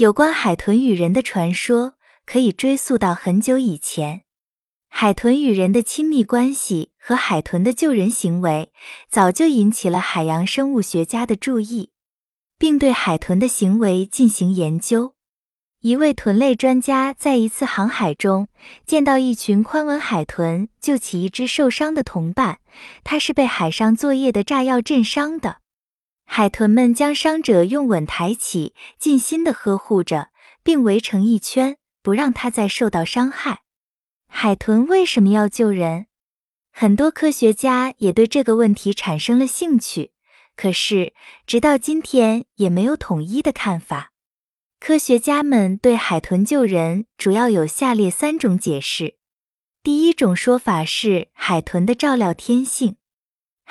有关海豚与人的传说可以追溯到很久以前。海豚与人的亲密关系和海豚的救人行为，早就引起了海洋生物学家的注意，并对海豚的行为进行研究。一位豚类专家在一次航海中见到一群宽吻海豚救起一只受伤的同伴，他是被海上作业的炸药震伤的。海豚们将伤者用吻抬起，尽心的呵护着，并围成一圈，不让他再受到伤害。海豚为什么要救人？很多科学家也对这个问题产生了兴趣，可是直到今天也没有统一的看法。科学家们对海豚救人主要有下列三种解释。第一种说法是海豚的照料天性。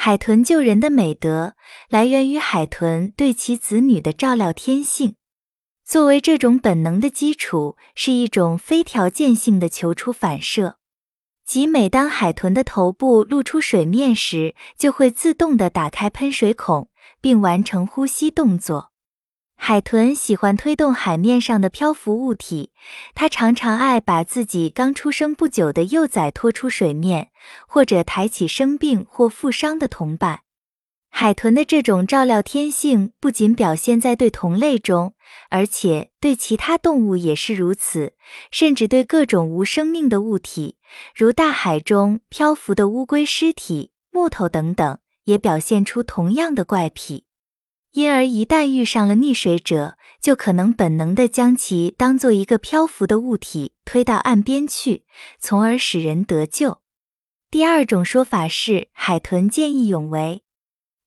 海豚救人的美德来源于海豚对其子女的照料天性。作为这种本能的基础，是一种非条件性的求出反射，即每当海豚的头部露出水面时，就会自动的打开喷水孔，并完成呼吸动作。海豚喜欢推动海面上的漂浮物体，它常常爱把自己刚出生不久的幼崽拖出水面，或者抬起生病或负伤的同伴。海豚的这种照料天性不仅表现在对同类中，而且对其他动物也是如此，甚至对各种无生命的物体，如大海中漂浮的乌龟尸体、木头等等，也表现出同样的怪癖。因而，一旦遇上了溺水者，就可能本能地将其当做一个漂浮的物体推到岸边去，从而使人得救。第二种说法是，海豚见义勇为。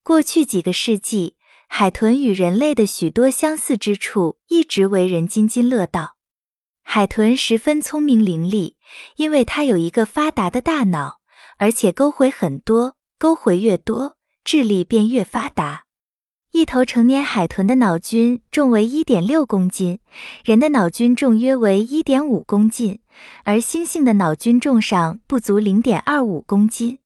过去几个世纪，海豚与人类的许多相似之处一直为人津津乐道。海豚十分聪明伶俐，因为它有一个发达的大脑，而且沟回很多，沟回越多，智力便越发达。一头成年海豚的脑菌重为一点六公斤，人的脑菌重约为一点五公斤，而猩猩的脑菌重上不足零点二五公斤。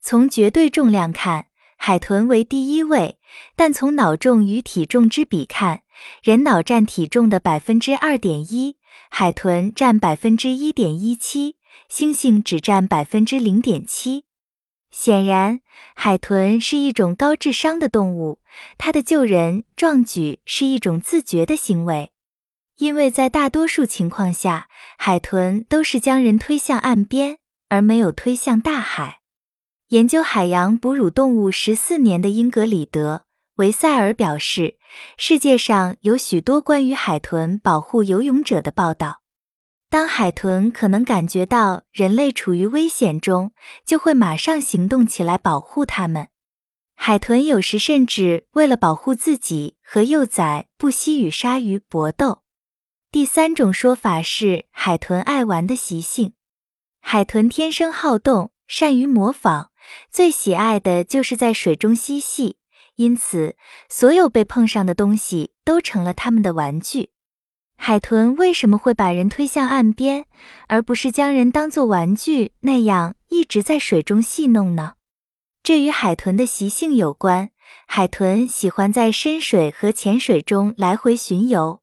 从绝对重量看，海豚为第一位，但从脑重与体重之比看，人脑占体重的百分之二点一，海豚占百分之一点一七，猩猩只占百分之零点七。显然，海豚是一种高智商的动物。它的救人壮举是一种自觉的行为，因为在大多数情况下，海豚都是将人推向岸边，而没有推向大海。研究海洋哺乳动物十四年的英格里德·维塞尔表示，世界上有许多关于海豚保护游泳者的报道。当海豚可能感觉到人类处于危险中，就会马上行动起来保护它们。海豚有时甚至为了保护自己和幼崽，不惜与鲨鱼搏斗。第三种说法是海豚爱玩的习性。海豚天生好动，善于模仿，最喜爱的就是在水中嬉戏，因此所有被碰上的东西都成了他们的玩具。海豚为什么会把人推向岸边，而不是将人当作玩具那样一直在水中戏弄呢？这与海豚的习性有关。海豚喜欢在深水和浅水中来回巡游。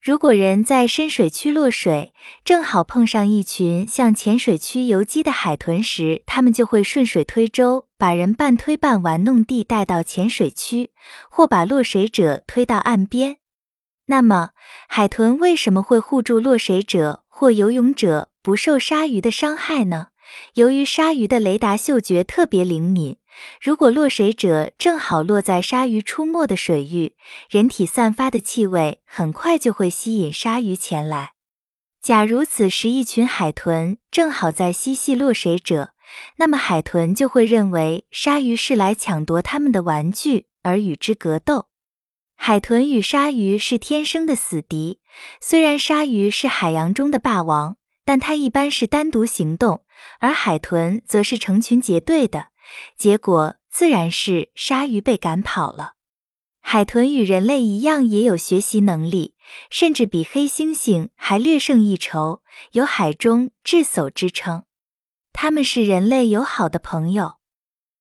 如果人在深水区落水，正好碰上一群向浅水区游击的海豚时，它们就会顺水推舟，把人半推半玩弄地带到浅水区，或把落水者推到岸边。那么，海豚为什么会护住落水者或游泳者不受鲨鱼的伤害呢？由于鲨鱼的雷达嗅觉特别灵敏，如果落水者正好落在鲨鱼出没的水域，人体散发的气味很快就会吸引鲨鱼前来。假如此时一群海豚正好在嬉戏落水者，那么海豚就会认为鲨鱼是来抢夺它们的玩具，而与之格斗。海豚与鲨鱼是天生的死敌。虽然鲨鱼是海洋中的霸王，但它一般是单独行动，而海豚则是成群结队的。结果自然是鲨鱼被赶跑了。海豚与人类一样，也有学习能力，甚至比黑猩猩还略胜一筹，有“海中智叟”之称。它们是人类友好的朋友。